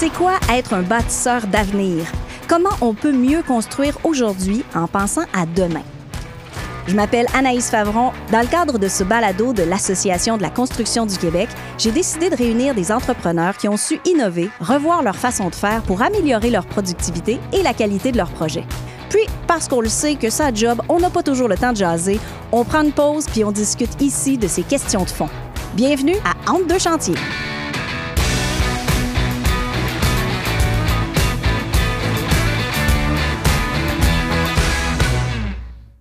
C'est quoi être un bâtisseur d'avenir? Comment on peut mieux construire aujourd'hui en pensant à demain? Je m'appelle Anaïs Favron. Dans le cadre de ce balado de l'Association de la construction du Québec, j'ai décidé de réunir des entrepreneurs qui ont su innover, revoir leur façon de faire pour améliorer leur productivité et la qualité de leurs projets. Puis, parce qu'on le sait que ça job, on n'a pas toujours le temps de jaser, on prend une pause puis on discute ici de ces questions de fond. Bienvenue à Entre deux chantiers.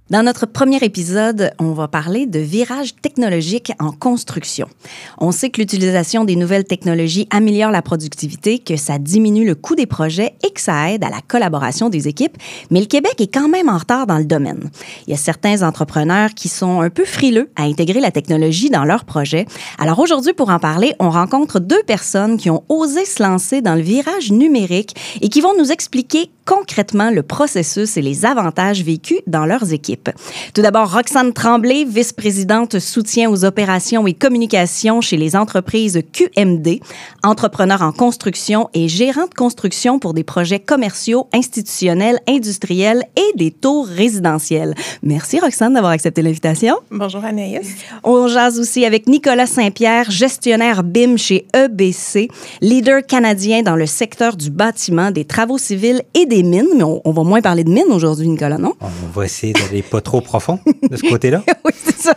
Dans notre premier épisode, on va parler de virage technologique en construction. On sait que l'utilisation des nouvelles technologies améliore la productivité, que ça diminue le coût des projets et que ça aide à la collaboration des équipes, mais le Québec est quand même en retard dans le domaine. Il y a certains entrepreneurs qui sont un peu frileux à intégrer la technologie dans leurs projets. Alors aujourd'hui, pour en parler, on rencontre deux personnes qui ont osé se lancer dans le virage numérique et qui vont nous expliquer concrètement le processus et les avantages vécus dans leurs équipes. Tout d'abord, Roxane Tremblay, vice-présidente soutien aux opérations et communications chez les entreprises QMD, entrepreneur en construction et gérant de construction pour des projets commerciaux, institutionnels, industriels et des tours résidentiels. Merci Roxane d'avoir accepté l'invitation. Bonjour Anaïs. On jase aussi avec Nicolas Saint-Pierre, gestionnaire BIM chez EBC, leader canadien dans le secteur du bâtiment, des travaux civils et des mines, mais on, va moins parler de mines aujourd'hui, Nicolas, non? On va essayer d'aller pas trop profond de ce côté-là. oui, c'est ça.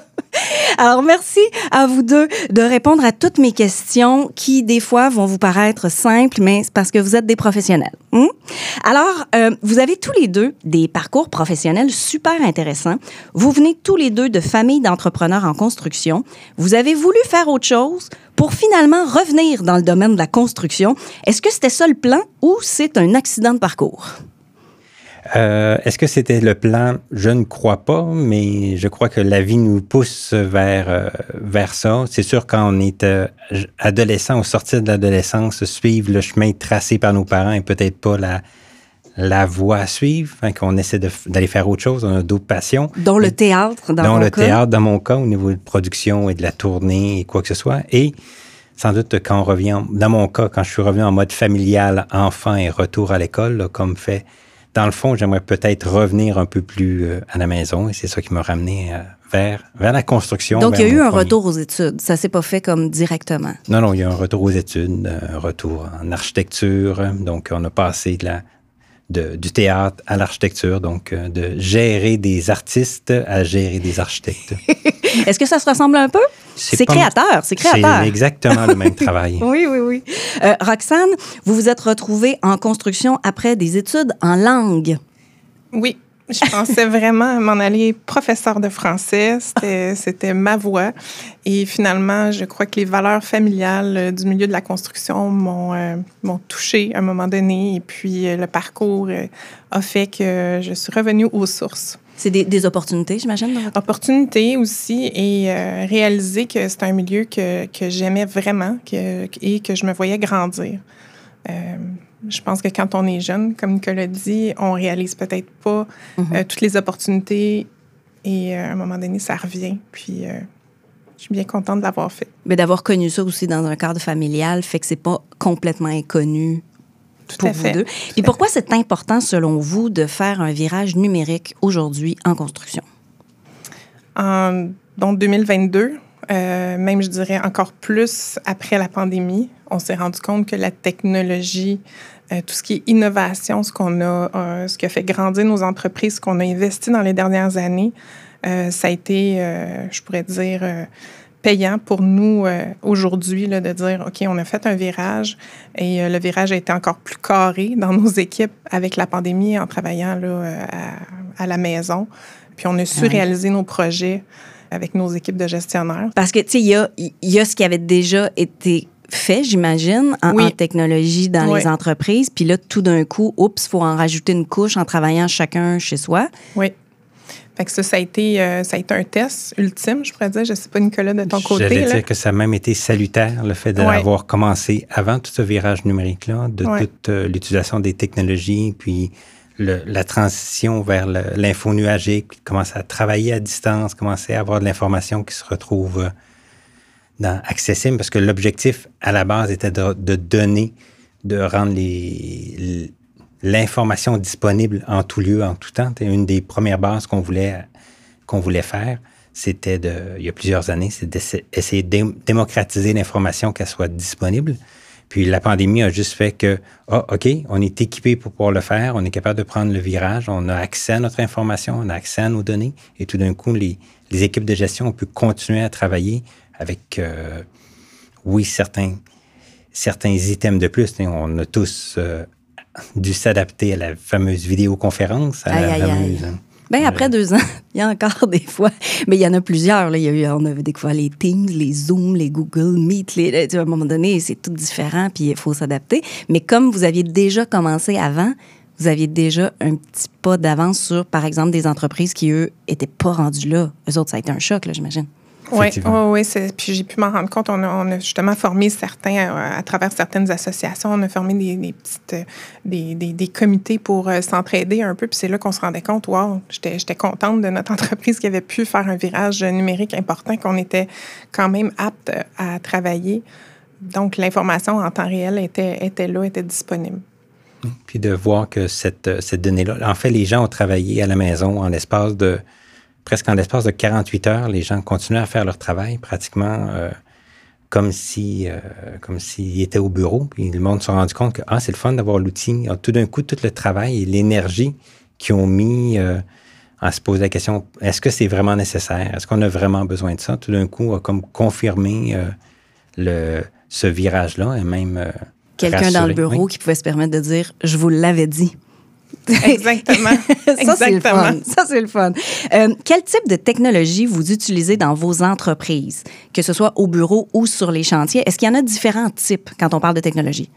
Alors, merci à vous deux de répondre à toutes mes questions qui, des fois, vont vous paraître simples, mais c'est parce que vous êtes des professionnels. Hmm? Alors, euh, vous avez tous les deux des parcours professionnels super intéressants. Vous venez tous les deux de familles d'entrepreneurs en construction. Vous avez voulu faire autre chose pour finalement revenir dans le domaine de la construction. Est-ce que c'était ça le plan ou c'est un accident de parcours? Euh, est-ce que c'était le plan? Je ne crois pas, mais je crois que la vie nous pousse vers, euh, vers ça. C'est sûr, quand on est euh, adolescent, au sortir de l'adolescence, suivre le chemin tracé par nos parents et peut-être pas la, la voie à suivre, qu'on essaie d'aller faire autre chose, on a d'autres passions. Dont le théâtre, dans, le théâtre, dans mon cas, au niveau de production et de la tournée et quoi que ce soit. Et sans doute quand on revient, dans mon cas, quand je suis revenu en mode familial, enfant et retour à l'école, comme fait dans le fond, j'aimerais peut-être revenir un peu plus euh, à la maison et c'est ça qui m'a ramené euh, vers, vers la construction. Donc, il y a eu un retour aux études. Ça s'est pas fait comme directement. Non, non, il y a un retour aux études, un retour en architecture. Donc, on a passé de la, du théâtre à l'architecture, donc euh, de gérer des artistes à gérer des architectes. Est-ce que ça se ressemble un peu? C'est créateur, c'est créateur. C'est exactement le même travail. oui, oui, oui. Euh, Roxane, vous vous êtes retrouvée en construction après des études en langue. Oui, je pensais vraiment m'en aller professeur de français. C'était ma voie. Et finalement, je crois que les valeurs familiales euh, du milieu de la construction m'ont euh, touché à un moment donné. Et puis, euh, le parcours a fait que je suis revenue aux sources. C'est des, des, opportunités, j'imagine? Opportunités aussi et réaliser que c'est un milieu que, que j'aimais vraiment que, et que je me voyais grandir je pense que quand on est jeune, comme Nicolas dit, on réalise peut-être pas mhm. euh, toutes les opportunités et euh, à un moment donné, ça revient. Puis euh, je suis bien contente de l'avoir fait. Mais d'avoir connu ça aussi dans un cadre familial fait que c'est pas complètement inconnu Tout pour vous deux. Puis pourquoi c'est important, selon vous, de faire un virage numérique aujourd'hui en construction? En donc 2022, même je dirais encore plus après la pandémie, on s'est rendu compte que la technologie, euh, tout ce qui est innovation, ce qu'on a, euh, ce qui a fait grandir nos entreprises, ce qu'on a investi dans les dernières années, euh, ça a été, je pourrais dire, payant pour nous aujourd'hui de dire, OK, on a fait un virage et le virage a été encore plus carré dans nos équipes avec la pandémie en travaillant là, à, la maison. Puis on a su réaliser nos projets avec nos équipes de gestionnaires. Parce que, tu sais, il y a, y a ce qui avait déjà été fait, j'imagine, en, technologie dans les entreprises. Puis là, tout d'un coup, oups, il faut en rajouter une couche en travaillant chacun chez soi. Oui. Fait que ça, ça a, été, euh, ça a été un test ultime, je pourrais dire. Je ne sais pas, Nicolas, de ton côté. J'allais dire que ça a même été salutaire, le fait d'avoir commencé avant tout ce virage numérique-là, de toute euh, l'utilisation des technologies, puis la transition vers l'info nuagique, commencer à travailler à distance, commencer à avoir de l'information qui se retrouve euh, dans accessible parce que l'objectif à la base était de, donner de rendre l'information disponible en tout lieu, en tout temps. Une des premières bases qu'on voulait, voulait faire, c'était de, il y a plusieurs années, c'est d'essayer de démocratiser l'information, qu'elle soit disponible. Puis la pandémie a juste fait que, ah, OK, on est équipé pour pouvoir le faire, on est capable de prendre le virage, on a accès à notre information, on a accès à nos données, et tout d'un coup, les, les, équipes de gestion ont pu continuer à travailler avec, euh, oui, certains, certains items de plus. On a tous euh, dû s'adapter à la fameuse vidéoconférence, à la fameuse... Bien, après deux ans, il y a encore des fois, mais il y en a plusieurs. Là. Il y a eu, on avait fois les Teams, les Zoom, les Google Meet. Les, à un moment donné, c'est tout différent, puis il faut s'adapter. Mais comme vous aviez déjà commencé avant, vous aviez déjà un petit pas d'avance sur, par exemple, des entreprises qui, eux, n'étaient pas rendues là. Eux autres, ça a été un choc, j'imagine. Oui, oui, puis j'ai pu m'en rendre compte. On a, justement formé certains, euh, à, travers certaines associations, on a formé des, petites, euh, des, des, comités pour euh, s'entraider un peu. Puis c'est là qu'on se rendait compte, wow, j'étais contente de notre entreprise qui avait pu faire un virage numérique important, qu'on était quand même apte à travailler. Donc l'information en temps réel était, était là, était disponible. Puis de voir que cette, cette donnée-là, en fait, les gens ont travaillé à la maison en l'espace de presque en l'espace de 48 heures, les gens continuaient à faire leur travail pratiquement euh, comme si euh, comme s'ils étaient au bureau. Puis le monde s'est rendu compte que ah, c'est le fun d'avoir l'outil. Ah, tout d'un coup, tout le travail et l'énergie qu'ils ont mis euh, à se poser la question est-ce que c'est vraiment nécessaire? Est-ce qu'on a vraiment besoin de ça? Tout d'un coup, a comme confirmé le, ce virage-là et même quelqu'un dans le bureau qui pouvait se permettre de dire je vous l'avais dit. Exactement. ça, c'est le fun. Ça, c'est le fun. Euh, quel type de technologie vous utilisez dans vos entreprises, que ce soit au bureau ou sur les chantiers? Est-ce qu'il y en a différents types quand on parle de technologie?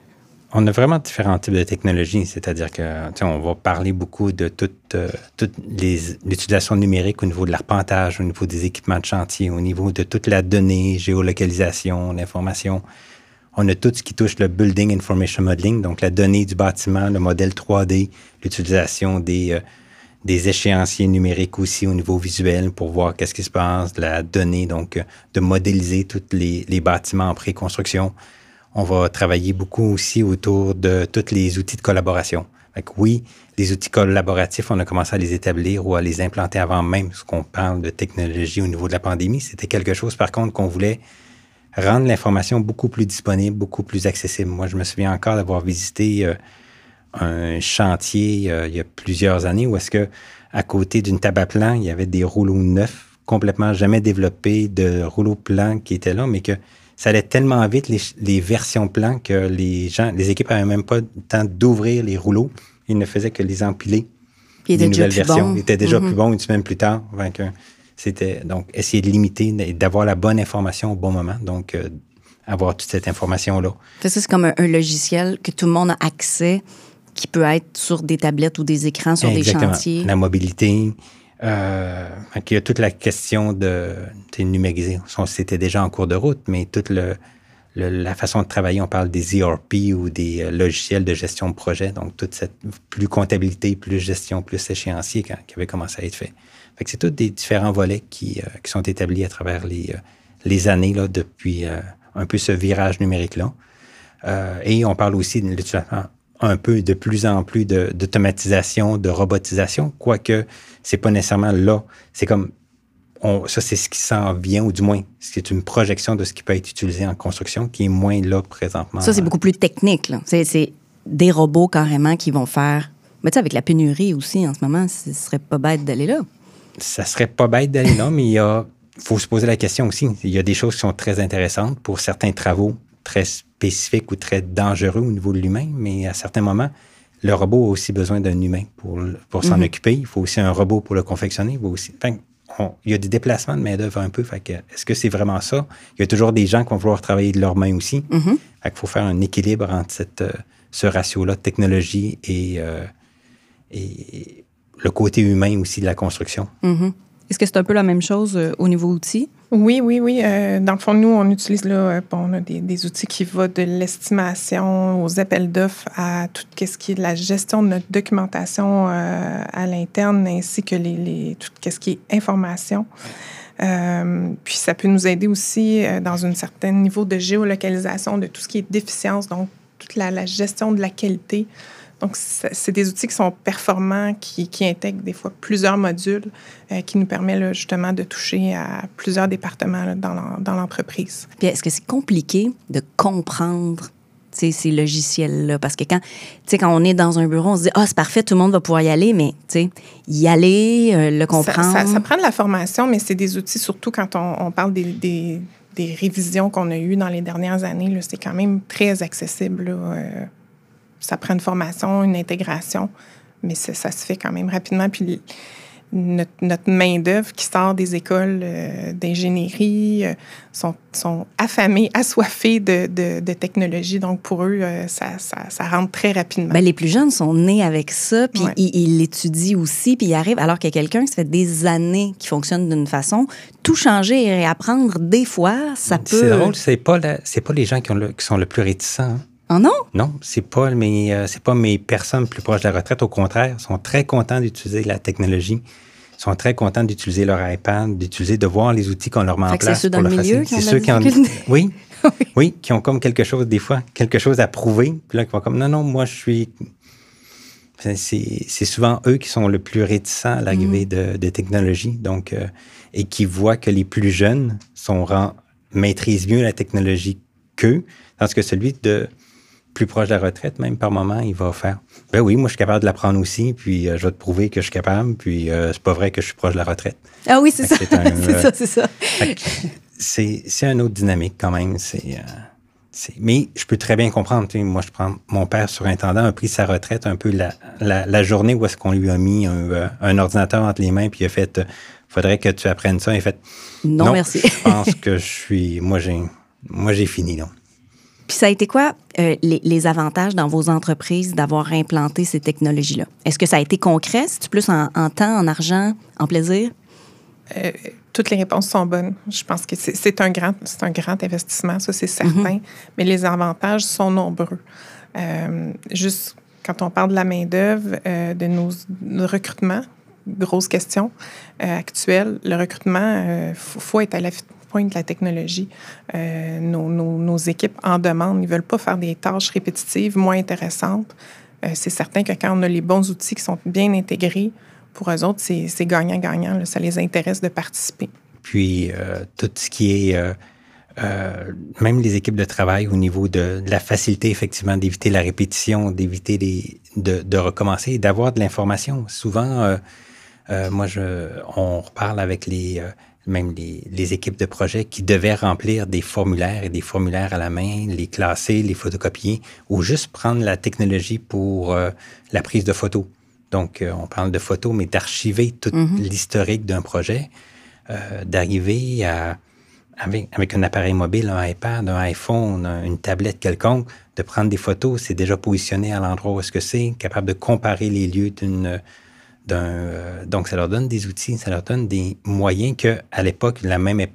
On a vraiment différents types de technologies, c'est-à-dire que on va parler beaucoup de toute, euh, toute l'utilisation numérique au niveau de l'arpentage, au niveau des équipements de chantier, au niveau de toute la donnée, géolocalisation, l'information, on a tout ce qui touche le Building Information Modeling, donc la donnée du bâtiment, le modèle 3D, l'utilisation des, euh, des échéanciers numériques aussi au niveau visuel pour voir qu'est-ce qui se passe, la donnée, donc euh, de modéliser tous les, les, bâtiments en préconstruction. On va travailler beaucoup aussi autour de tous les outils de collaboration. Fait oui, les outils collaboratifs, on a commencé à les établir ou à les implanter avant même ce qu'on parle de technologie au niveau de la pandémie. C'était quelque chose, par contre, qu'on voulait rendre l'information beaucoup plus disponible, beaucoup plus accessible. Moi, je me souviens encore d'avoir visité euh, un chantier euh, il y a plusieurs années où est-ce que à côté d'une table à plan, il y avait des rouleaux neufs, complètement jamais développés, de rouleaux plans qui étaient là, mais que ça allait tellement vite, les, versions plans, que les gens, les équipes n'avaient même pas le temps d'ouvrir les rouleaux. Ils ne faisaient que les empiler. Puis les nouvelles versions. Ils étaient déjà mm-hmm. plus bons une semaine plus tard. C'était donc essayer de limiter, d'avoir la bonne information au bon moment. Donc, euh, avoir toute cette information-là. C'est comme un, logiciel que tout le monde a accès, qui peut être sur des tablettes ou des écrans sur des chantiers. La mobilité. Euh, il y a toute la question de, numériser. C'était déjà en cours de route, mais toute le, la façon de travailler, on parle des ERP ou des euh, logiciels de gestion de projet. Donc, toute cette plus comptabilité, plus gestion, plus échéancier qui avait commencé à être fait c'est tous des différents volets qui, euh, sont établis à travers les, euh, années depuis euh, un peu ce virage numérique-là. et on parle aussi un peu de plus en plus d'automatisation, de, robotisation, quoique c'est pas nécessairement là. C'est comme on, ça, c'est ce qui s'en vient, ou du moins, c'est une projection de ce qui peut être utilisé en construction, qui est moins là présentement. Ça, c'est beaucoup plus technique. C'est des robots carrément qui vont faire. Mais tu sais, avec la pénurie aussi en ce moment, ce serait pas bête d'aller là ça serait pas bête d'aller là, mais il y a, faut se poser la question aussi. Il y a des choses qui sont très intéressantes pour certains travaux très spécifiques ou très dangereux au niveau de l'humain, mais à certains moments, le robot a aussi besoin d'un humain pour, pour s'en mhm. occuper. Il faut aussi un robot pour le confectionner. Il, aussi, il y a des déplacements de main-d'œuvre un peu. est-ce que c'est vraiment ça? Il y a toujours des gens qui vont vouloir travailler de leurs mains aussi. Mhm. Il faut faire un équilibre entre cette, euh, ce ratio-là de technologie et, euh, et le côté humain aussi de la construction. Mm-hmm. Est-ce que c'est un peu la même chose euh, au niveau outils? Oui, oui, oui. Euh, dans le fond, nous, on utilise là, euh, on a des, outils qui vont de l'estimation aux appels d'offres à tout ce qui est de la gestion de notre documentation à l'interne, ainsi que les, tout ce qui est information. puis ça peut nous aider aussi dans un certain niveau de géolocalisation de tout ce qui est déficience, donc la, gestion de la qualité. Donc, c'est des outils qui sont performants, qui, intègrent des fois plusieurs modules, euh, qui nous permettent justement de toucher à plusieurs départements dans l'entreprise. Puis, est-ce que c'est compliqué de comprendre ces logiciels-là? Parce que quand, quand on est dans un bureau, on se dit, ah, c'est parfait, tout le monde va pouvoir y aller, mais y aller, euh, le comprendre. Ça, prend de la formation, mais c'est des outils, surtout quand on, parle des, des, révisions qu'on a eues dans les dernières années, c'est quand même très accessible. Euh, ça prend une formation, une intégration, mais ça, ça se fait quand même rapidement. Puis notre, main-d'œuvre qui sort des écoles euh, d'ingénierie euh, sont, sont, affamés, assoiffés de, de, technologie. Donc, pour eux, euh, ça, ça, ça, rentre très rapidement. Bien, les plus jeunes sont nés avec ça, puis ils l'étudient aussi, puis ils arrivent, alors qu'il y a quelqu'un qui fait des années qui fonctionne d'une façon, tout changer et réapprendre, des fois, ça peut... C'est drôle, c'est pas, pas les gens qui, ont qui sont le plus réticents. Hein. Oh non? Non, c'est pas mes c'est pas mes personnes plus proches de la retraite. Au contraire, ils sont très contents d'utiliser la technologie sont très contents d'utiliser leur iPad, d'utiliser, de voir les outils qu'on leur met en place. C'est ceux dans le milieu qui ont ceux qui ont, oui, oui, qui ont comme quelque chose, des fois, quelque chose à prouver. Puis là, qui vont comme, non, non, moi, je suis... C'est souvent eux qui sont le plus réticents à l'arrivée mm. de, de technologie, donc, euh, et qui voient que les plus jeunes sont, maîtrisent mieux la technologie qu'eux, tandis que celui de plus proche de la retraite, même par moment, il va faire Ben oui, moi, je suis capable de l'apprendre aussi, puis euh, je vais te prouver que je suis capable, puis euh, c'est pas vrai que je suis proche de la retraite. Ah oui, c'est ça. C'est ça, c'est ça. C'est un autre dynamique quand même. Euh, c'est. mais je peux très bien comprendre. moi, je prends mon père surintendant a pris sa retraite un peu la, la, journée où est-ce qu'on lui a mis un, un, ordinateur entre les mains, puis il a fait faudrait que tu apprennes ça. Il a fait non, merci. je pense que je suis. Moi, j'ai moi j'ai fini. Non. Puis ça a été quoi euh, les, avantages dans vos entreprises d'avoir implanté ces technologies-là? Est-ce que ça a été concret? C'est plus en, temps, en argent, en plaisir? Euh, toutes les réponses sont bonnes. Je pense que c'est un grand, un grand investissement, ça c'est certain, mm-hmm. mais les avantages sont nombreux. Euh, juste quand on parle de la main d'œuvre, de nos, recrutements, grosse question actuelle. Le recrutement, il faut, être à la de la technologie. Euh, nos, équipes en demandent. Ils ne veulent pas faire des tâches répétitives, moins intéressantes. Euh, c'est certain que quand on a les bons outils qui sont bien intégrés, pour eux autres, c'est gagnant-gagnant. Ça les intéresse de participer. Puis, euh, tout ce qui est... même les équipes de travail au niveau de, la facilité, effectivement, d'éviter la répétition, d'éviter de, recommencer, d'avoir de l'information. Souvent, moi, on reparle avec les, même les, équipes de projet qui devaient remplir des formulaires et des formulaires à la main, les classer, les photocopier, ou juste prendre la technologie pour euh, la prise de photos. Donc, euh, on parle de photos, mais d'archiver tout mm-hmm. l'historique d'un projet, euh, d'arriver à, avec, avec, un appareil mobile, un iPad, un iPhone, une tablette quelconque, de prendre des photos, c'est déjà positionné à l'endroit où est-ce que c'est, capable de comparer les lieux d'une euh, donc, ça leur donne des outils, ça leur donne des moyens que, à l'époque, la même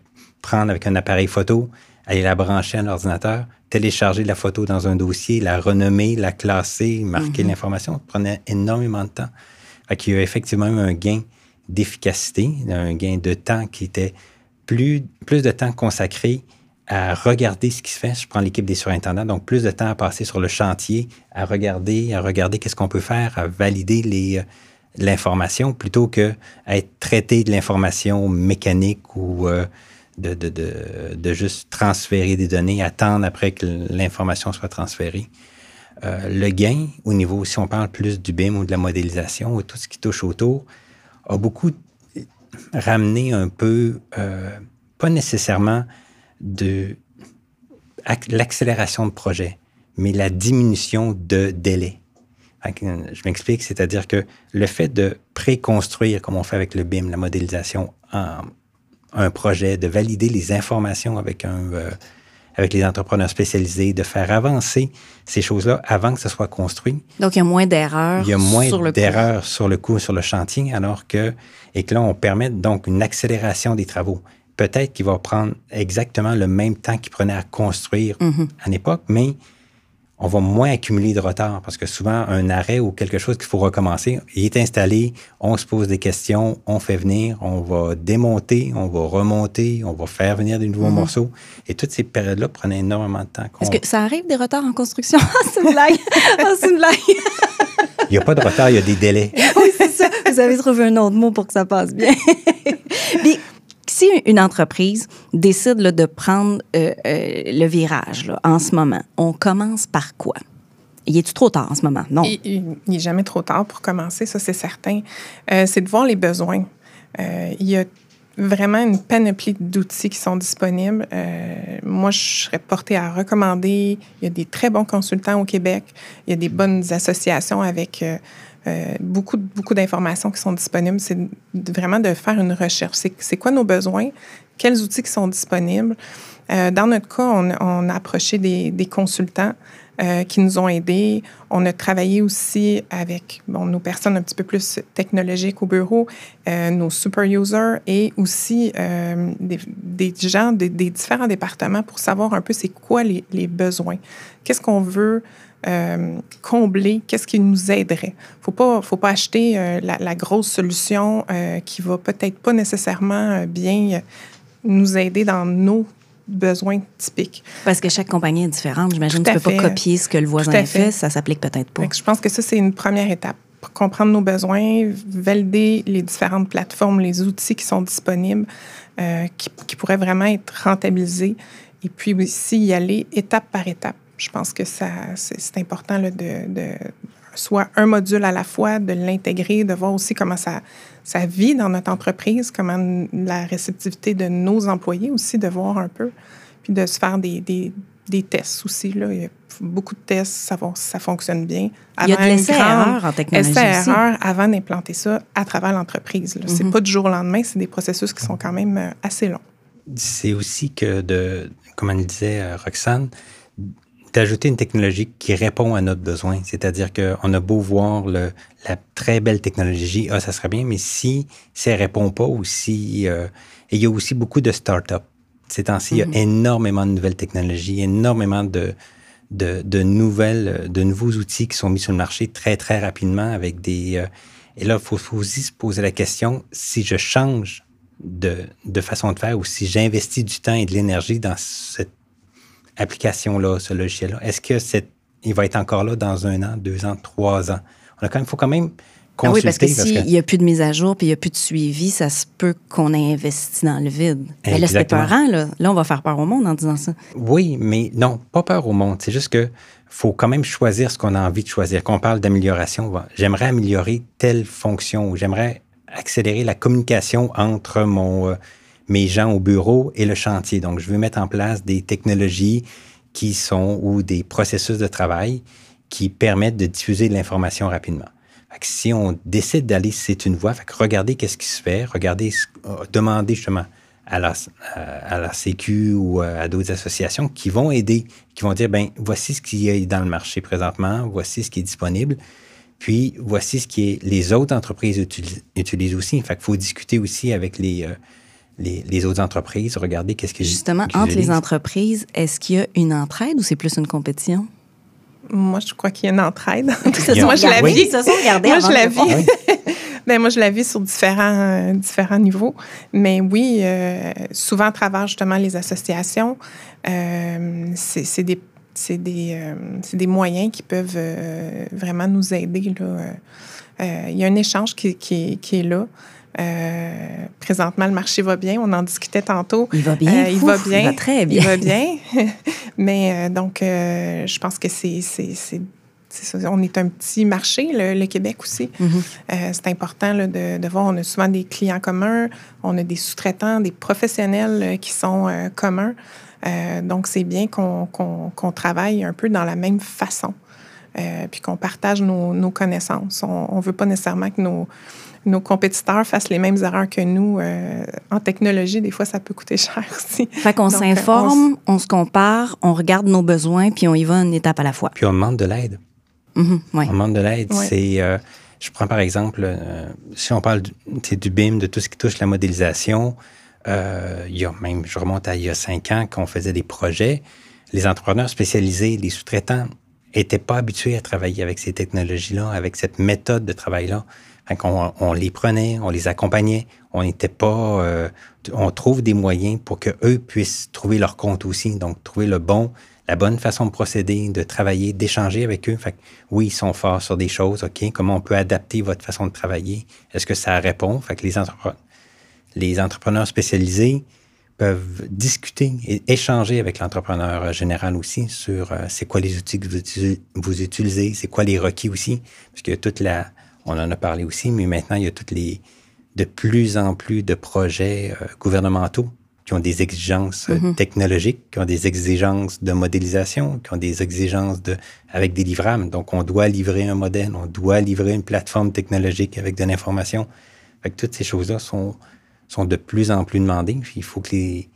prendre avec un appareil photo, aller la brancher à l'ordinateur, télécharger la photo dans un dossier, la renommer, la classer, marquer mhm. l'information, ça prenait énormément de temps. Fait il y a effectivement un gain d'efficacité, un gain de temps qui était plus, plus de temps consacré à regarder ce qui se fait. Je prends l'équipe des surintendants, donc plus de temps à passer sur le chantier, à regarder, à regarder qu'est-ce qu'on peut faire, à valider les, l'information plutôt que être traité de l'information mécanique ou euh, de, de, de, de, juste transférer des données, attendre après que l'information soit transférée. Euh, le gain, au niveau, si on parle plus du BIM ou de la modélisation ou tout ce qui touche autour, a beaucoup ramené un peu, euh, pas nécessairement de l'accélération de projet, mais la diminution de délai. Je m'explique, c'est-à-dire que le fait de préconstruire, comme on fait avec le BIM, la modélisation, un projet, de valider les informations avec, un, euh, avec les entrepreneurs spécialisés, de faire avancer ces choses-là avant que ce soit construit. Donc, il y a moins d'erreurs. Il y a moins d'erreurs sur le coup, sur le chantier, alors que, et que là, on permet donc une accélération des travaux. Peut-être qu'il va prendre exactement le même temps qu'il prenait à construire mm-hmm. à l'époque, mais on va moins accumuler de retard parce que souvent, un arrêt ou quelque chose qu'il faut recommencer, il est installé, on se pose des questions, on fait venir, on va démonter, on va remonter, on va faire venir des nouveaux mhm. morceaux. Et toutes ces périodes-là prennent énormément de temps. Est-ce que ça arrive des retards en construction? c'est une blague. c'est une blague. il n'y a pas de retard, il y a des délais. oui, c'est ça. Vous avez trouvé un autre mot pour que ça passe bien. Si une entreprise décide de prendre euh, euh, le virage en ce moment, on commence par quoi? Y est-tu trop tard en ce moment? Non. Il n'est jamais trop tard pour commencer, ça c'est certain. Euh, c'est de voir les besoins. il y a vraiment une panoplie d'outils qui sont disponibles. moi, je serais portée à recommander. Il y a des très bons consultants au Québec. Il y a des bonnes associations avec beaucoup, beaucoup d'informations qui sont disponibles. C'est vraiment de faire une recherche. C'est quoi nos besoins? Quels outils qui sont disponibles? Euh, dans notre cas, on, a approché des, consultants euh, qui nous ont aidés. On a travaillé aussi avec bon, nos personnes un petit peu plus technologiques au bureau, nos super users et aussi des, des, gens des, différents départements pour savoir un peu c'est quoi les, les besoins. Qu'est-ce qu'on veut euh, combler, qu'est-ce qui nous aiderait? Il faut pas, faut pas acheter euh, la, grosse solution euh, qui va peut-être pas nécessairement bien nous aider dans nos besoins typiques. Parce que chaque compagnie est différente. J'imagine que tu ne peux pas copier ce que le voisin fait. fait. Ça s'applique peut-être pas. Je pense que ça, c'est une première étape. Pour comprendre nos besoins, valider les différentes plateformes, les outils qui sont disponibles, qui, qui pourraient vraiment être rentabilisés. Et puis aussi y aller étape par étape je pense que ça, c'est important de, de, soit un module à la fois, de l'intégrer, de voir aussi comment ça, ça vit dans notre entreprise, comment la réceptivité de nos employés aussi, de voir un peu, puis de se faire des, des, des tests aussi. Là. Il y a beaucoup de tests, savoir si ça fonctionne bien. Il y a de l'essai-erreur en technologie Essai-erreur avant d'implanter ça à travers l'entreprise. Ce n'est C'est mhm. pas du jour au lendemain, c'est des processus qui sont quand même euh, assez longs. C'est aussi que, de, comme elle disait euh, Roxane, d'ajouter une technologie qui répond à notre besoin. C'est-à-dire qu'on a beau voir le, la très belle technologie, ah, ça serait bien, mais si, ça ne répond pas ou si... Euh, et il y a aussi beaucoup de start-up. Ces temps-ci, il y a mhm. énormément de nouvelles technologies, énormément de, de, de, nouvelles, de nouveaux outils qui sont mis sur le marché très, très rapidement avec des... Euh, et là, il faut, faut, aussi se poser la question, si je change de, de façon de faire ou si j'investis du temps et de l'énergie dans cette application-là, ce logiciel-là, est-ce que c'est, il va être encore là dans un an, deux ans, trois ans? On a quand même, faut quand même consulter. Ah oui, parce que s'il n'y a plus de mise à jour puis il n'y a plus de suivi, ça se peut qu'on ait investi dans le vide. Mais là, c'est peurant, là. Là, on va faire peur au monde en disant ça. Oui, mais non, pas peur au monde. C'est juste que faut quand même choisir ce qu'on a envie de choisir. Quand on parle d'amélioration, j'aimerais améliorer telle fonction ou j'aimerais accélérer la communication entre mon, euh, mes gens au bureau et le chantier. Donc, je veux mettre en place des technologies qui sont ou des processus de travail qui permettent de diffuser de l'information rapidement. si on décide d'aller, c'est une voie, regardez qu'est-ce qui se fait, regardez, euh, demandez justement à la, à la Sécu ou à d'autres associations qui vont aider, qui vont dire, ben voici ce qui est dans le marché présentement, voici ce qui est disponible, puis voici ce qui est les autres entreprises utilisent, aussi. Fait faut discuter aussi avec les, euh, les, autres entreprises, regarder qu'est-ce que Justement, entre les entreprises, est-ce qu'il y a une entraide ou c'est plus une compétition? Moi, je crois qu'il y a une entraide. moi, je la vis. moi, je la vis. ben, moi, je la vis sur différents, euh, différents niveaux. Mais oui, euh, souvent à travers justement les associations, euh, c'est des, des, des, moyens qui peuvent vraiment nous aider. Là. il y a un échange qui, qui, qui est là. Euh, présentement, le marché va bien. On en discutait tantôt. Il va bien. Euh, il va bien. Il va très bien. Il va bien. Mais euh, donc, je pense que c'est on est un petit marché, le, Québec aussi. Mm-hmm. c'est important là, de, de, voir, on a souvent des clients communs, on a des sous-traitants, des professionnels qui sont communs. donc, c'est bien qu'on travaille un peu dans la même façon, puis qu'on partage nos, nos connaissances. On ne veut pas nécessairement que nos, nos compétiteurs fassent les mêmes erreurs que nous. Euh, en technologie, des fois, ça peut coûter cher aussi. Fait qu'on euh, s'informe, on, se compare, on regarde nos besoins, puis on y va une étape à la fois. Puis on demande de l'aide. Mm-hmm, on demande de l'aide. C'est, euh, je prends par exemple, si on parle du, du, BIM, de tout ce qui touche la modélisation, il y a même, je remonte à il y a cinq ans, qu'on faisait des projets. Les entrepreneurs spécialisés, les sous-traitants, n'étaient pas habitués à travailler avec ces technologies-là, avec cette méthode de travail-là. On, les prenait, on les accompagnait, on n'était pas, euh, on trouve des moyens pour que eux puissent trouver leur compte aussi, donc trouver le bon, la bonne façon de procéder, de travailler, d'échanger avec eux. Fait oui, ils sont forts sur des choses, ok, comment on peut adapter votre façon de travailler, est-ce que ça répond? Fait que les entrepreneurs, les entrepreneurs spécialisés peuvent discuter et échanger avec l'entrepreneur général aussi sur euh, c'est quoi les outils que vous, utilisez, c'est quoi les requis aussi, parce que toute la, on en a parlé aussi, mais maintenant il y a toutes les, de plus en plus de projets euh, gouvernementaux qui ont des exigences euh, mm-hmm. technologiques, qui ont des exigences de modélisation, qui ont des exigences de, avec des livrables. Donc, on doit livrer un modèle, on doit livrer une plateforme technologique avec de l'information. Fait que toutes ces choses-là sont, sont de plus en plus demandées. Il faut que les,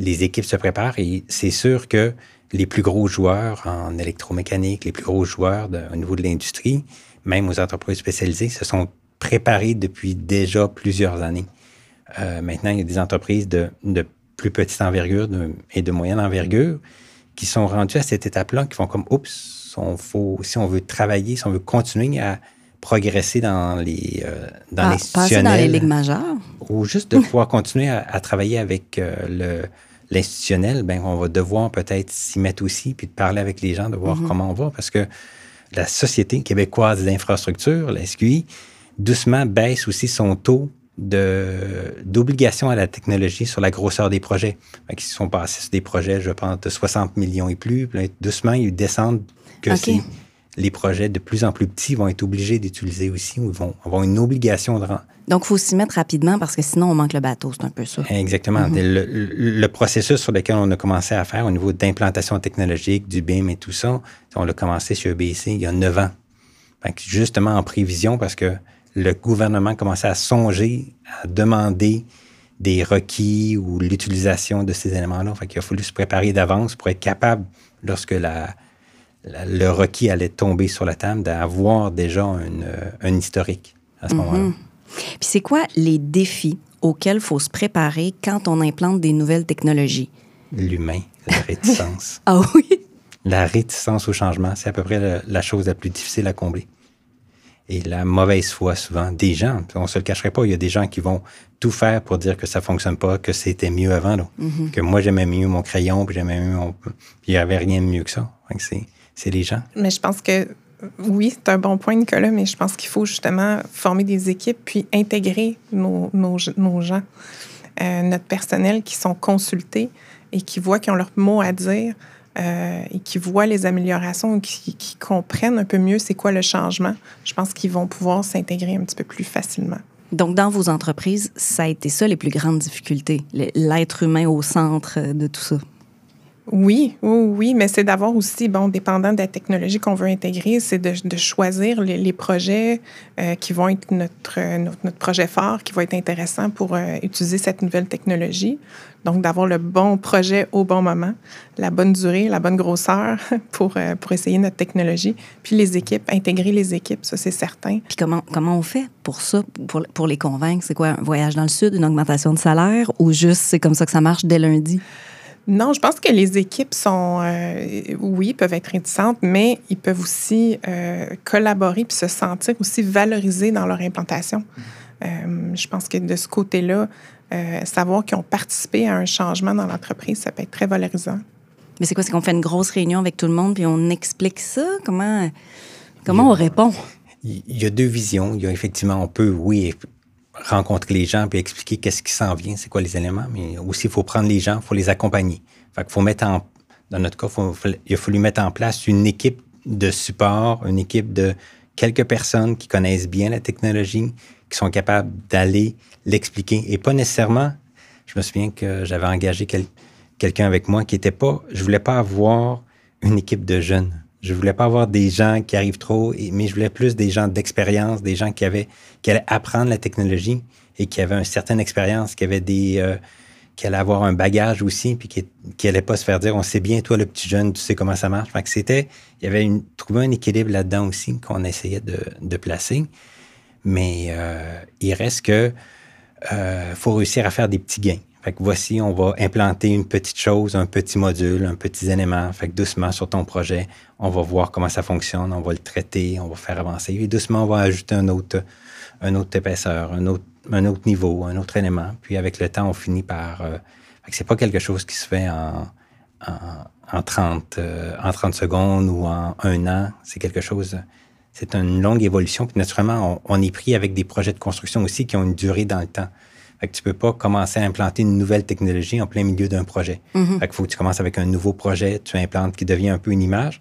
les équipes se préparent et c'est sûr que les plus gros joueurs en électromécanique, les plus gros joueurs au niveau de l'industrie, même aux entreprises spécialisées, se sont préparés depuis déjà plusieurs années. Euh, maintenant, il y a des entreprises de, de plus petite envergure et de moyenne envergure qui sont rendues à cette étape-là, qui font comme, oups, on faut, si on veut travailler, si on veut continuer à, progresser dans les euh, dans ah, Passer dans les ligues majeures. Ou juste de pouvoir continuer à, travailler avec euh, le l'institutionnel, ben on va devoir peut-être s'y mettre aussi, puis de parler avec les gens, de voir mm-hmm. comment on va, parce que la Société québécoise d'infrastructure, la SQI, doucement baisse aussi son taux d'obligation à la technologie sur la grosseur des projets. Ils sont passés sur des projets, je pense, de 60 millions et plus. doucement, ils descendent que les projets de plus en plus petits vont être obligés d'utiliser aussi ou vont avoir une obligation de rendre. Donc, il faut s'y mettre rapidement parce que sinon, on manque le bateau. C'est un peu ça. Exactement. Mhm. le, processus sur lequel on a commencé à faire au niveau d'implantation technologique, du BIM et tout ça, on l'a commencé sur EBC il y a neuf ans. justement en prévision parce que le gouvernement commençait à songer à demander des requis ou l'utilisation de ces éléments-là. Il a fallu se préparer d'avance pour être capable, lorsque la, le requis allait tomber sur la table, d'avoir déjà un historique à ce mhm. moment-là. Puis c'est quoi les défis auxquels il faut se préparer quand on implante des nouvelles technologies? L'humain, la réticence. ah oui? La réticence au changement, c'est à peu près la, chose la plus difficile à combler. Et la mauvaise foi, souvent, des gens, on se le cacherait pas, il y a des gens qui vont tout faire pour dire que ça fonctionne pas, que c'était mieux avant, mhm. que moi j'aimais mieux mon crayon, puis j'aimais mieux mon... Puis il n'y avait rien de mieux que ça. C'est c'est les gens. Mais je pense que oui, c'est un bon point, Nicolas, mais je pense qu'il faut justement former des équipes puis intégrer nos, nos, gens, euh, notre personnel qui sont consultés et qui voient qu'ils ont leur mot à dire euh, et qui voient les améliorations, qui, qui comprennent un peu mieux c'est quoi le changement. Je pense qu'ils vont pouvoir s'intégrer un petit peu plus facilement. Donc, dans vos entreprises, ça a été ça les plus grandes difficultés, l'être humain au centre de tout ça? Oui, oui, oui, mais c'est d'avoir aussi, bon, dépendant de la technologie qu'on veut intégrer, c'est de, choisir les, projets euh, qui vont être notre, notre, projet phare, qui va être intéressant pour euh, utiliser cette nouvelle technologie. Donc, d'avoir le bon projet au bon moment, la bonne durée, la bonne grosseur pour, euh, pour essayer notre technologie. Puis les équipes, intégrer les équipes, ça, c'est certain. Puis comment, comment on fait pour ça, pour, pour les convaincre? C'est quoi, un voyage dans le sud, une augmentation de salaire ou juste c'est comme ça que ça marche dès lundi? Non, je pense que les équipes sont, euh, oui, peuvent être réticentes, mais ils peuvent aussi euh, collaborer puis se sentir aussi valorisés dans leur implantation. Euh, je pense que de ce côté-là, savoir qu'ils ont participé à un changement dans l'entreprise, ça peut être très valorisant. Mais c'est quoi? C'est qu'on fait une grosse réunion avec tout le monde puis on explique ça? Comment, comment on répond? Il y a deux visions. Il y a effectivement, on peut, oui, rencontrer les gens puis expliquer qu'est-ce qui s'en vient, c'est quoi les éléments, mais aussi il faut prendre les gens, il faut les accompagner. Fait qu'il faut mettre en, dans notre cas, il a fallu mettre en place une équipe de support, une équipe de quelques personnes qui connaissent bien la technologie, qui sont capables d'aller l'expliquer et pas nécessairement. Je me souviens que j'avais engagé quelqu'un avec moi qui était pas, je voulais pas avoir une équipe de jeunes. Je voulais pas avoir des gens qui arrivent trop, mais je voulais plus des gens d'expérience, des gens qui avaient, qui allaient apprendre la technologie et qui avaient une certaine expérience, qui avaient des, euh, qui allaient avoir un bagage aussi, puis qui, qui allait pas se faire dire, on sait bien, toi, le petit jeune, tu sais comment ça marche. Fait que c'était, il y avait une, trouvé un équilibre là-dedans aussi qu'on essayait de, de, placer. Mais euh, il reste que euh, faut réussir à faire des petits gains. Fait que voici, on va implanter une petite chose, un petit module, un petit élément. Fait que doucement sur ton projet, on va voir comment ça fonctionne, on va le traiter, on va faire avancer. Et doucement, on va ajouter un autre, épaisseur, un autre, niveau, un autre élément. Puis avec le temps, on finit par. Euh, fait que c'est pas quelque chose qui se fait en, en, 30, euh, en 30 secondes ou en un an. C'est quelque chose. C'est une longue évolution. Puis naturellement, on, on est pris avec des projets de construction aussi qui ont une durée dans le temps. Fait que tu peux pas commencer à implanter une nouvelle technologie en plein milieu d'un projet. Mm Fait faut que tu commences avec un nouveau projet, tu implantes qui devient un peu une image.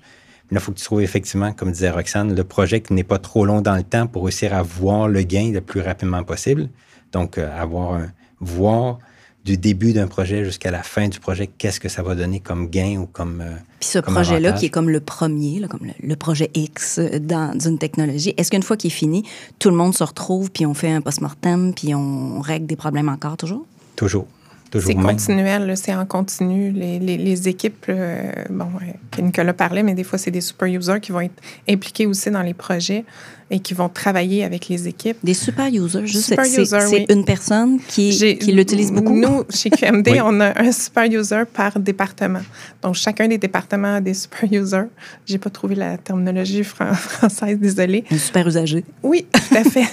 Mais là, il faut que tu trouves effectivement, comme disait Roxane, le projet qui n'est pas trop long dans le temps pour réussir à voir le gain le plus rapidement possible. Donc, euh, avoir un, voir du début d'un projet jusqu'à la fin du projet, qu'est-ce que ça va donner comme gain ou comme. Euh, Puis ce projet-là, qui est comme le premier, comme le, projet X dans une technologie, est-ce qu'une fois qu'il est fini, tout le monde se retrouve, puis on fait un post-mortem, puis on règle des problèmes encore, toujours? Toujours. C'est continuel, c'est en continu. Les, les, équipes, euh, bon, que Nicolas parlait, mais des fois, c'est des super users qui vont être impliqués aussi dans les projets et qui vont travailler avec les équipes. Des super users, juste c'est une personne qui, qui l'utilise beaucoup? Nous, chez QMD, on a un super user par département. Donc, chacun des départements a des super users. J'ai pas trouvé la terminologie française, désolée. Un super usager. Oui, tout à fait.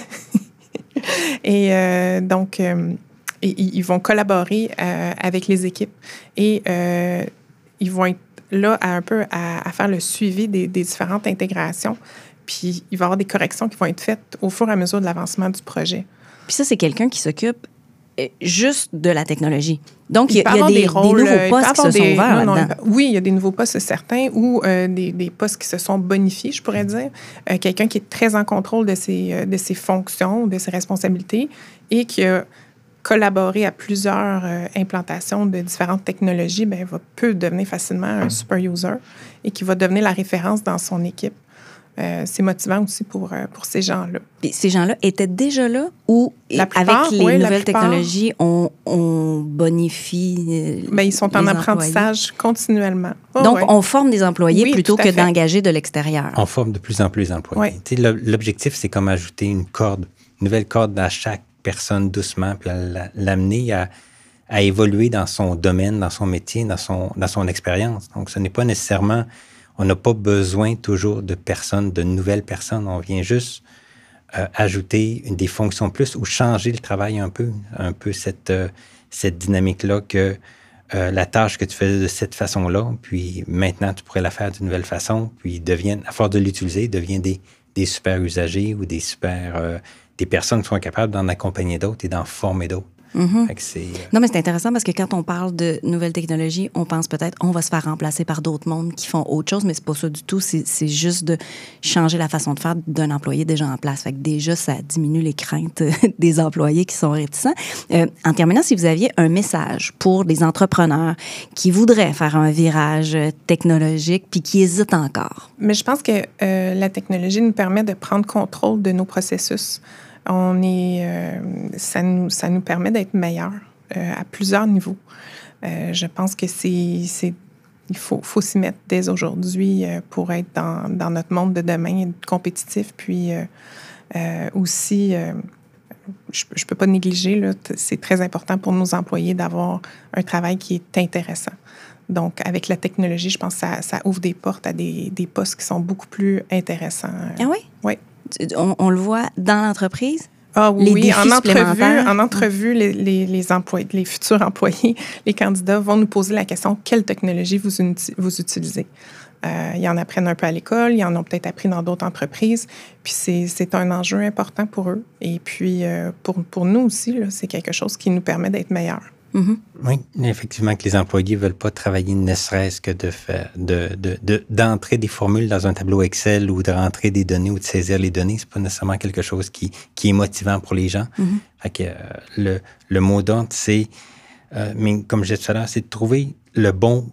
et euh, donc, euh, ils vont collaborer euh, avec les équipes et euh, ils vont être là à un peu à, faire le suivi des, différentes intégrations. Puis il va y avoir des corrections qui vont être faites au fur et à mesure de l'avancement du projet. Puis ça, c'est quelqu'un qui s'occupe euh, juste de la technologie. Donc, il y a, des, nouveaux postes qui se sont ouverts Oui, il y a des nouveaux postes certains ou des, postes qui se sont bonifiés, je pourrais dire. Quelqu'un qui est très en contrôle de ses, de ses fonctions, de ses responsabilités et qui a collaborer à plusieurs euh, implantations de différentes technologies, bien, va, peut devenir facilement un super user et qui va devenir la référence dans son équipe. Euh, c'est motivant aussi pour, euh, pour ces gens-là. ces gens-là étaient déjà là ou avec les nouvelles technologies, on, on bonifie Bien, Ils sont en apprentissage continuellement. Oh, Donc, on forme des employés plutôt que d'engager de l'extérieur. On forme de plus en plus d'employés. L'objectif, c'est comme ajouter une corde, une nouvelle corde à chaque personne doucement, puis l'amener à, évoluer dans son domaine, dans son métier, dans son, dans son expérience. Donc, ce n'est pas nécessairement, on n'a pas besoin toujours de personnes, de nouvelles personnes. On vient juste euh, ajouter des fonctions plus ou changer le travail un peu, un peu cette, euh, cette dynamique-là que euh, la tâche que tu faisais de cette façon-là, puis maintenant tu pourrais la faire d'une nouvelle façon, puis deviennent, à force de l'utiliser, devient des, des super usagers ou des super des personnes sont capables d'en accompagner d'autres et d'en former d'autres. Mm-hmm. Euh, non, mais c'est intéressant parce que quand on parle de nouvelles technologies, on pense peut-être on va se faire remplacer par d'autres mondes qui font autre chose, mais c'est pas ça du tout. C'est juste de changer la façon de faire d'un employé déjà en place. Fait que déjà, ça diminue les craintes des employés qui sont réticents. Euh, en terminant, si vous aviez un message pour des entrepreneurs qui voudraient faire un virage technologique puis qui hésitent encore. Mais je pense que euh, la technologie nous permet de prendre contrôle de nos processus on est, euh, ça, nous, ça nous permet d'être meilleurs euh, à plusieurs niveaux. Euh, je pense que c'est, il faut, faut s'y mettre dès aujourd'hui pour être dans, dans, notre monde de demain compétitif. Puis aussi, je ne peux pas négliger, c'est très important pour nos employés d'avoir un travail qui est intéressant. Donc, avec la technologie, je pense que ça, ça ouvre des portes à des, des postes qui sont beaucoup plus intéressants. Ah oui? Oui on, le voit dans l'entreprise? Ah oui, en entrevue, en entrevue les, les, employés, les futurs employés, les candidats vont nous poser la question quelle technologie vous, vous utilisez? Euh, ils en apprennent un peu à l'école, ils en ont peut-être appris dans d'autres entreprises. Puis c'est un enjeu important pour eux. Et puis euh, pour, pour nous aussi, c'est quelque chose qui nous permet d'être meilleurs. Mm-hmm. Oui, effectivement, que les employés ne veulent pas travailler ne serait-ce que de faire, de, d'entrer des formules dans un tableau Excel ou de rentrer des données ou de saisir les données. C'est pas nécessairement quelque chose qui, qui est motivant pour les gens. Mm-hmm. que, euh, le, le mot d'ordre, c'est, euh, mais comme je disais tout à l'heure, c'est de trouver le bon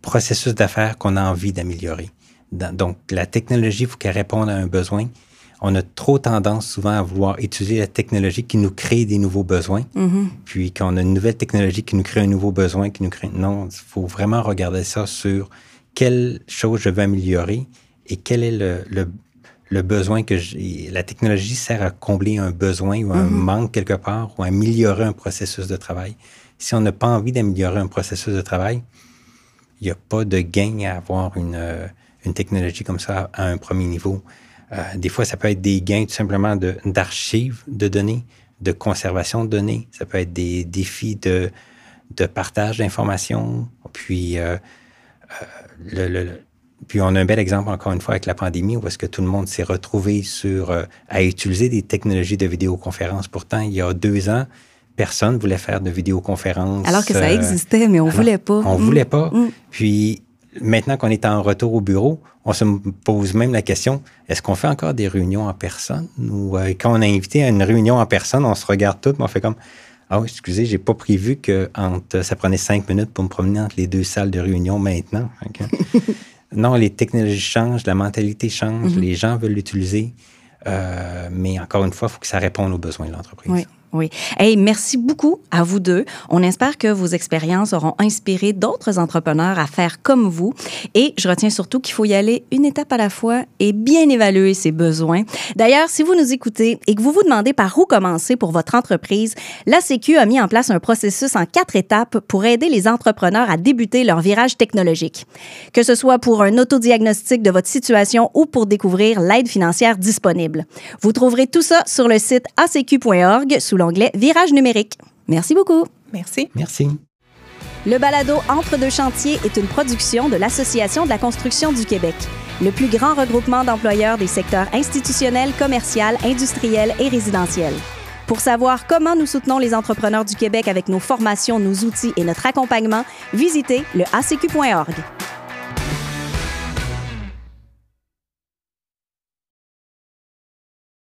processus d'affaires qu'on a envie d'améliorer. donc, la technologie, il faut qu'elle réponde à un besoin on a trop tendance souvent à vouloir utiliser la technologie qui nous crée des nouveaux besoins. Mm-hmm. Puis quand on a une nouvelle technologie qui nous crée un nouveau besoin, qui nous crée... Non, il faut vraiment regarder ça sur quelle chose je veux améliorer et quel est le, le, besoin que la technologie sert à combler un besoin ou un mm-hmm. manque quelque part ou à améliorer un processus de travail. si on n'a pas envie d'améliorer un processus de travail, il n'y a pas de gain à avoir une, euh, une technologie comme ça à un premier niveau. Euh, des fois, ça peut être des gains tout simplement d'archives de, données, de conservation de données. Ça peut être des défis de, de partage d'informations. Puis, euh, le, puis on a un bel exemple encore une fois avec la pandémie où est-ce que tout le monde s'est retrouvé sur à utiliser des technologies de vidéoconférence. Pourtant, il y a deux ans, personne voulait faire de vidéoconférence. Alors que ça existait, mais on ne voulait pas. On ne voulait mm. pas. Mm. Puis maintenant qu'on est en retour au bureau, on se pose même la question est-ce qu'on fait encore des réunions en personne? Ou euh, quand on a invité à une réunion en personne, on se regarde tout, mais on fait comme ah oui, excusez, j'ai pas prévu que ça prenait cinq minutes pour me promener entre les deux salles de réunion maintenant. non, les technologies changent, la mentalité change, mm-hmm. les gens veulent l'utiliser. Euh, mais encore une fois, il faut que ça réponde aux besoins de l'entreprise. Oui. Oui. Hey, merci beaucoup à vous deux. On espère que vos expériences auront inspiré d'autres entrepreneurs à faire comme vous. Et je retiens surtout qu'il faut y aller une étape à la fois et bien évaluer ses besoins. D'ailleurs, si vous nous écoutez et que vous vous demandez par où commencer pour votre entreprise, la Sécu a mis en place un processus en quatre étapes pour aider les entrepreneurs à débuter leur virage technologique. Que ce soit pour un autodiagnostic de votre situation ou pour découvrir l'aide financière disponible. Vous trouverez tout ça sur le site acq.org sous l'onglet Virage numérique. Merci beaucoup. Merci. Merci. Le balado Entre deux chantiers est une production de l'Association de la construction du Québec, le plus grand regroupement d'employeurs des secteurs institutionnels, commercial, industriel et résidentiel. Pour savoir comment nous soutenons les entrepreneurs du Québec avec nos formations, nos outils et notre accompagnement, visitez le acq.org.